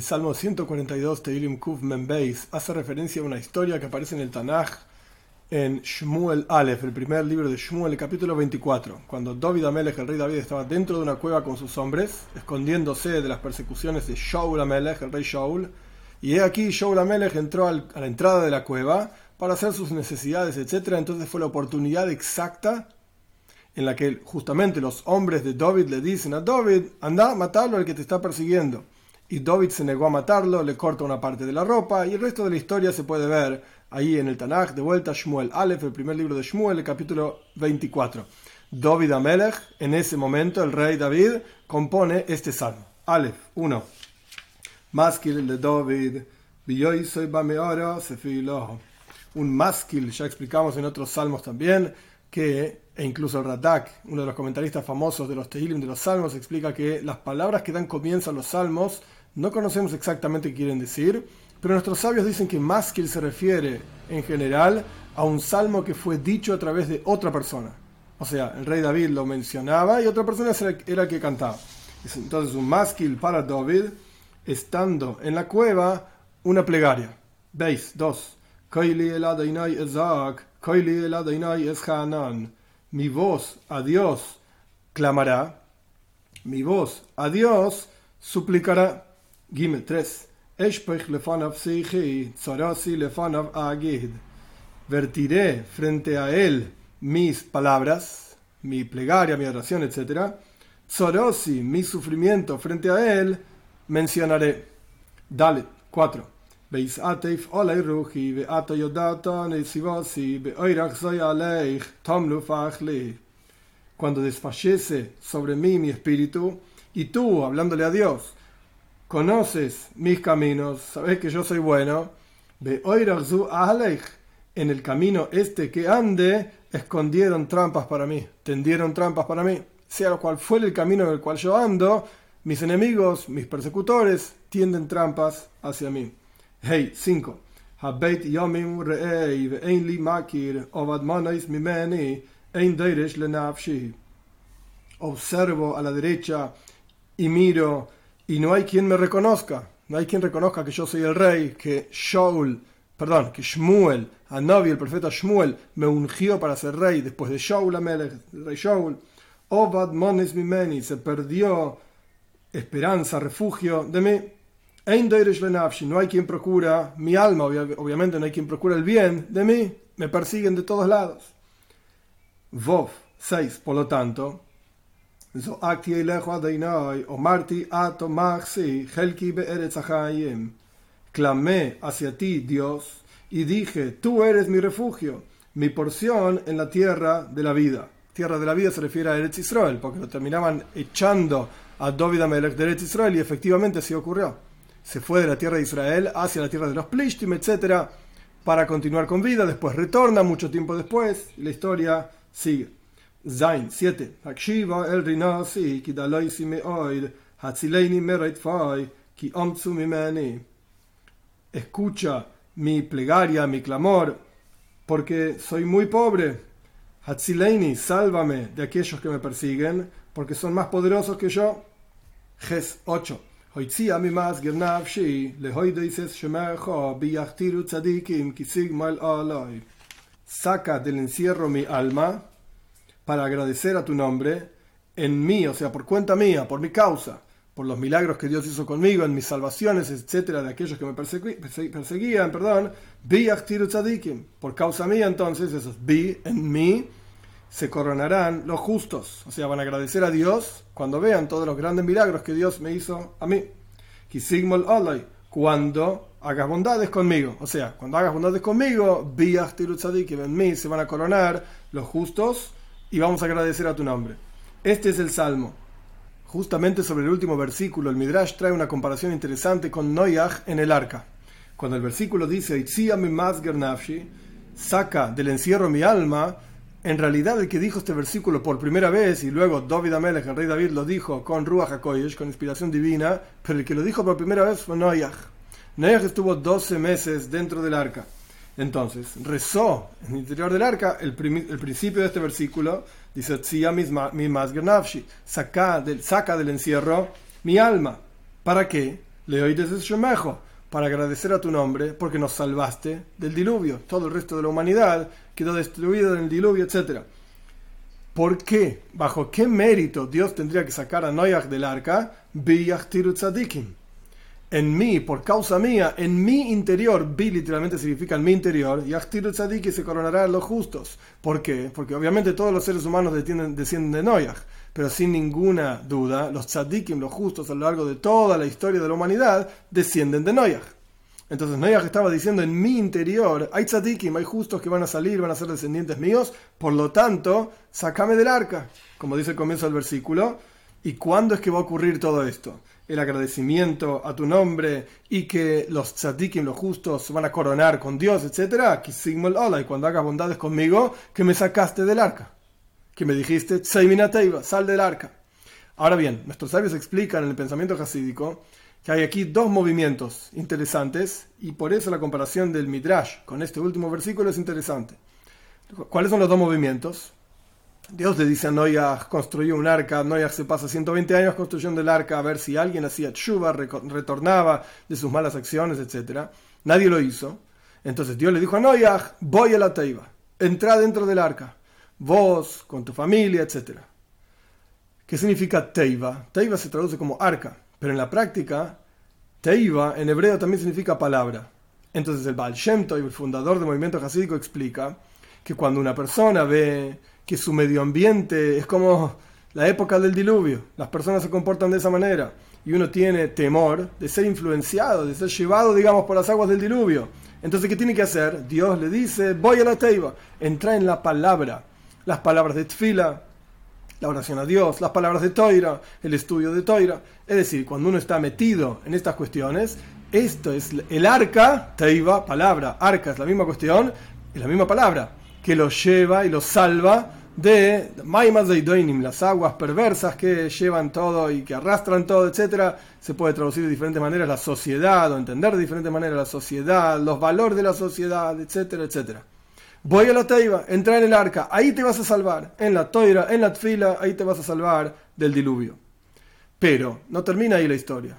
El Salmo 142, Teilim Kuf Membeis, hace referencia a una historia que aparece en el Tanaj en Shmuel Aleph, el primer libro de Shmuel, el capítulo 24, cuando David Amelech, el rey David, estaba dentro de una cueva con sus hombres, escondiéndose de las persecuciones de Shaul Amelech, el rey Shaul, y he aquí Shaul Amelech entró a la entrada de la cueva para hacer sus necesidades, etc. Entonces fue la oportunidad exacta en la que justamente los hombres de David le dicen a David, anda, matalo al que te está persiguiendo y David se negó a matarlo, le corta una parte de la ropa y el resto de la historia se puede ver ahí en el Tanaj, de vuelta Shmuel Aleph, el primer libro de Shmuel, el capítulo 24. David Amelech, en ese momento el rey David, compone este salmo. Aleph 1. Maskil de David, un maskil, ya explicamos en otros salmos también, que, e incluso el Radak, uno de los comentaristas famosos de los Tehilim de los salmos, explica que las palabras que dan comienzo a los salmos no conocemos exactamente qué quieren decir, pero nuestros sabios dicen que maskil se refiere en general a un salmo que fue dicho a través de otra persona. O sea, el rey David lo mencionaba y otra persona era el que cantaba. Entonces un maskil para David, estando en la cueva, una plegaria. Veis, dos. Mi voz a Dios clamará, mi voz a Dios suplicará. Gimel 3. Vertiré frente a él mis palabras, mi plegaria, mi oración, etc. Tzorosi, mi sufrimiento frente a él, mencionaré. Dale, 4. Cuando desfallece sobre mí mi espíritu, y tú, hablándole a Dios, conoces mis caminos, sabes que yo soy bueno, en el camino este que ande, escondieron trampas para mí, tendieron trampas para mí, sea cual fuera el camino en el cual yo ando, mis enemigos, mis persecutores, tienden trampas hacia mí. Hey, 5. Observo a la derecha y miro y no hay quien me reconozca, no hay quien reconozca que yo soy el rey, que Shaul, perdón, que Shmuel, Anabi, el profeta Shmuel, me ungió para ser rey después de Shaul Amelech, el rey Shaul. Ovad Mones Mimeni, se perdió esperanza, refugio de mí. No hay quien procura mi alma, obviamente no hay quien procura el bien de mí, me persiguen de todos lados. Vov 6, por lo tanto, Clamé hacia ti, Dios, y dije, tú eres mi refugio, mi porción en la tierra de la vida. Tierra de la vida se refiere a Eretz Israel, porque lo terminaban echando a David Amelech de Eretz Israel y efectivamente así ocurrió. Se fue de la tierra de Israel hacia la tierra de los Plishtim, etc., para continuar con vida, después retorna mucho tiempo después y la historia sigue. Zain 7. Hakshiva el rinasi ki daloisi me oid hatzileini merait fai ki omtsu mimeni. Escucha mi plegaria, mi clamor, porque soy muy pobre. Hatzileini, sálvame de aquellos que me persiguen, porque son más poderosos que yo. Ges 8. Hoitzia mi mas gernavshi, lehoidises shemercho, biyachtiru tzadikim, kisigmal aloi. Saca del encierro mi alma, para agradecer a tu nombre en mí, o sea, por cuenta mía, por mi causa, por los milagros que Dios hizo conmigo, en mis salvaciones, etcétera, de aquellos que me perseguían, perdón, por causa mía entonces, esos vi en mí, se coronarán los justos, o sea, van a agradecer a Dios cuando vean todos los grandes milagros que Dios me hizo a mí. Cuando hagas bondades conmigo, o sea, cuando hagas bondades conmigo, en mí se van a coronar los justos y vamos a agradecer a tu nombre. Este es el Salmo. Justamente sobre el último versículo, el Midrash trae una comparación interesante con Noyach en el arca. Cuando el versículo dice, saca del encierro mi alma, en realidad el que dijo este versículo por primera vez, y luego David Amelech, el rey David, lo dijo con Ruach HaKoyesh, con inspiración divina, pero el que lo dijo por primera vez fue Noyach. Noyach estuvo 12 meses dentro del arca. Entonces, rezó en el interior del arca el, principio de este versículo, dice, saca del, saca del encierro mi alma. ¿Para qué? Le oídes shumejo, para agradecer a tu nombre, porque nos salvaste del diluvio. Todo el resto de la humanidad quedó destruido en el diluvio, etc. ¿Por qué? ¿Bajo qué mérito Dios tendría que sacar a Noach del arca? En mí, por causa mía, en mi interior, vi literalmente significa en mi interior, y Tzadiki se coronarán los justos. ¿Por qué? Porque obviamente todos los seres humanos descienden de Noach, pero sin ninguna duda, los tzadikim, los justos a lo largo de toda la historia de la humanidad, descienden de Noach. Entonces Noach estaba diciendo en mi interior, hay tzadikim, hay justos que van a salir, van a ser descendientes míos, por lo tanto, sacame del arca, como dice el comienzo del versículo. ¿Y cuándo es que va a ocurrir todo esto? El agradecimiento a tu nombre y que los tzadikim, los justos, van a coronar con Dios, etc. y cuando hagas bondades conmigo, que me sacaste del arca. Que me dijiste, sal del arca. Ahora bien, nuestros sabios explican en el pensamiento jasídico que hay aquí dos movimientos interesantes y por eso la comparación del Midrash con este último versículo es interesante. ¿Cuáles son los dos movimientos? Dios le dice a Noyah, construyó un arca, Noyah se pasa 120 años construyendo el arca a ver si alguien hacía chuva, retornaba de sus malas acciones, etc. Nadie lo hizo. Entonces Dios le dijo a Noyah, voy a la teiva, entra dentro del arca, vos, con tu familia, etc. ¿Qué significa teiva? Teiva se traduce como arca. Pero en la práctica, Teiva en hebreo también significa palabra. Entonces el Baal Shem el fundador del movimiento hasídico, explica que cuando una persona ve que su medio ambiente es como la época del diluvio, las personas se comportan de esa manera. Y uno tiene temor de ser influenciado, de ser llevado, digamos, por las aguas del diluvio. Entonces, ¿qué tiene que hacer? Dios le dice, voy a la teiva, entra en la palabra, las palabras de Tfila, la oración a Dios, las palabras de Toira, el estudio de Toira. Es decir, cuando uno está metido en estas cuestiones, esto es el arca, Teiva, palabra, arca es la misma cuestión, es la misma palabra, que lo lleva y lo salva de Maimas de Idoinim, las aguas perversas que llevan todo y que arrastran todo, etc. Se puede traducir de diferentes maneras la sociedad o entender de diferentes maneras la sociedad, los valores de la sociedad, etcétera, etcétera. Voy a la Teiva, entra en el arca, ahí te vas a salvar. En la Toira, en la Tfila, ahí te vas a salvar del diluvio. Pero no termina ahí la historia,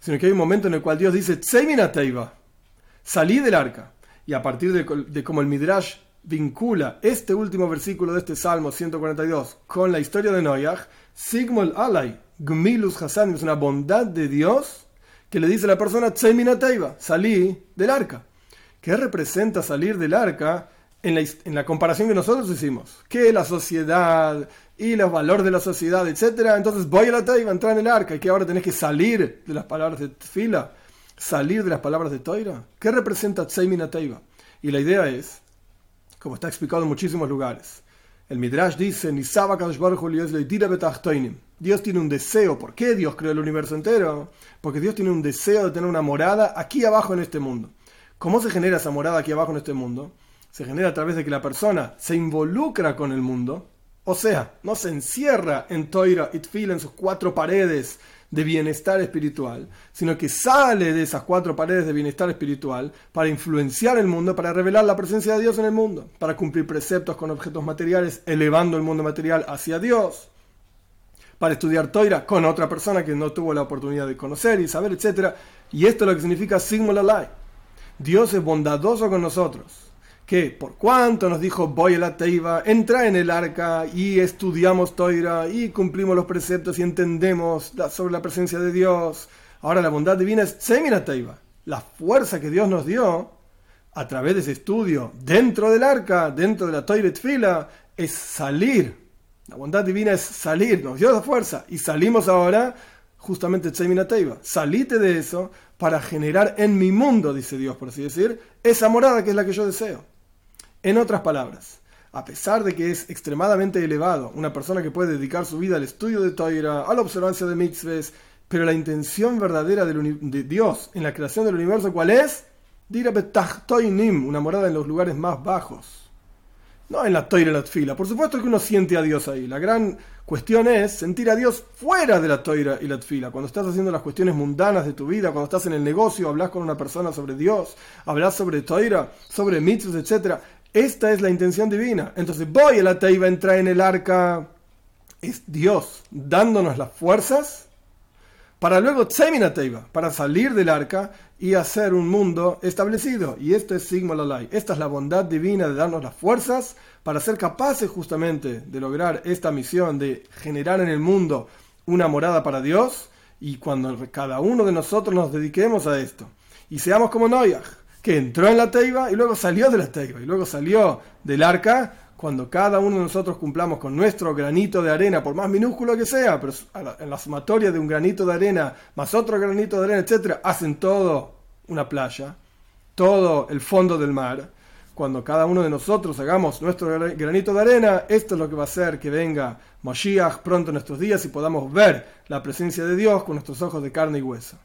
sino que hay un momento en el cual Dios dice: Tseimina salí del arca. Y a partir de, de cómo el Midrash vincula este último versículo de este Salmo 142 con la historia de Noach, Sigmul Alay, Gmilus Hasan, es una bondad de Dios que le dice a la persona: Teiva, salí del arca. ¿Qué representa salir del arca? en la, comparación que nosotros hicimos, que la sociedad y los valores de la sociedad, etcétera, entonces voy a la Teiva, entrar en el arca, y que ahora tenés que salir de las palabras de fila, salir de las palabras de Toira. ¿Qué representa Teiva? Y la idea es, como está explicado en muchísimos lugares, el Midrash dice, Dios tiene un deseo. ¿Por qué Dios creó el universo entero? Porque Dios tiene un deseo de tener una morada aquí abajo en este mundo. ¿Cómo se genera esa morada aquí abajo en este mundo? se genera a través de que la persona se involucra con el mundo, o sea, no se encierra en Toira y Tfil en sus cuatro paredes de bienestar espiritual, sino que sale de esas cuatro paredes de bienestar espiritual para influenciar el mundo, para revelar la presencia de Dios en el mundo, para cumplir preceptos con objetos materiales, elevando el mundo material hacia Dios, para estudiar Toira con otra persona que no tuvo la oportunidad de conocer y saber, etc. Y esto es lo que significa Sigma Dios es bondadoso con nosotros que por cuanto nos dijo voy a la teiva, entra en el arca y estudiamos toira y cumplimos los preceptos y entendemos sobre la presencia de Dios. Ahora la bondad divina es semina teiva, la fuerza que Dios nos dio a través de ese estudio dentro del arca, dentro de la toira fila, es salir. La bondad divina es salir, nos dio la fuerza y salimos ahora justamente Tsemina Teiva. Salite de eso para generar en mi mundo, dice Dios, por así decir, esa morada que es la que yo deseo. En otras palabras, a pesar de que es extremadamente elevado, una persona que puede dedicar su vida al estudio de Toira, a la observancia de mitzvahs, pero la intención verdadera de Dios en la creación del universo, ¿cuál es? una morada en los lugares más bajos. No en la Toira la Tfila. Por supuesto que uno siente a Dios ahí. La gran cuestión es sentir a Dios fuera de la Toira y la Tfila. Cuando estás haciendo las cuestiones mundanas de tu vida, cuando estás en el negocio, hablas con una persona sobre Dios, hablas sobre Toira, sobre mitzvahs, etc. Esta es la intención divina. Entonces voy a la teiva, entrar en el arca. Es Dios dándonos las fuerzas para luego Teiva, para salir del arca y hacer un mundo establecido. Y esto es Sigma Lalai. Esta es la bondad divina de darnos las fuerzas para ser capaces justamente de lograr esta misión de generar en el mundo una morada para Dios. Y cuando cada uno de nosotros nos dediquemos a esto y seamos como Noyaj, que entró en la Teiva y luego salió de la Teiva y luego salió del arca cuando cada uno de nosotros cumplamos con nuestro granito de arena, por más minúsculo que sea, pero en la sumatoria de un granito de arena más otro granito de arena, etcétera, hacen todo una playa, todo el fondo del mar. Cuando cada uno de nosotros hagamos nuestro granito de arena, esto es lo que va a hacer que venga Moshiach pronto en nuestros días y podamos ver la presencia de Dios con nuestros ojos de carne y hueso.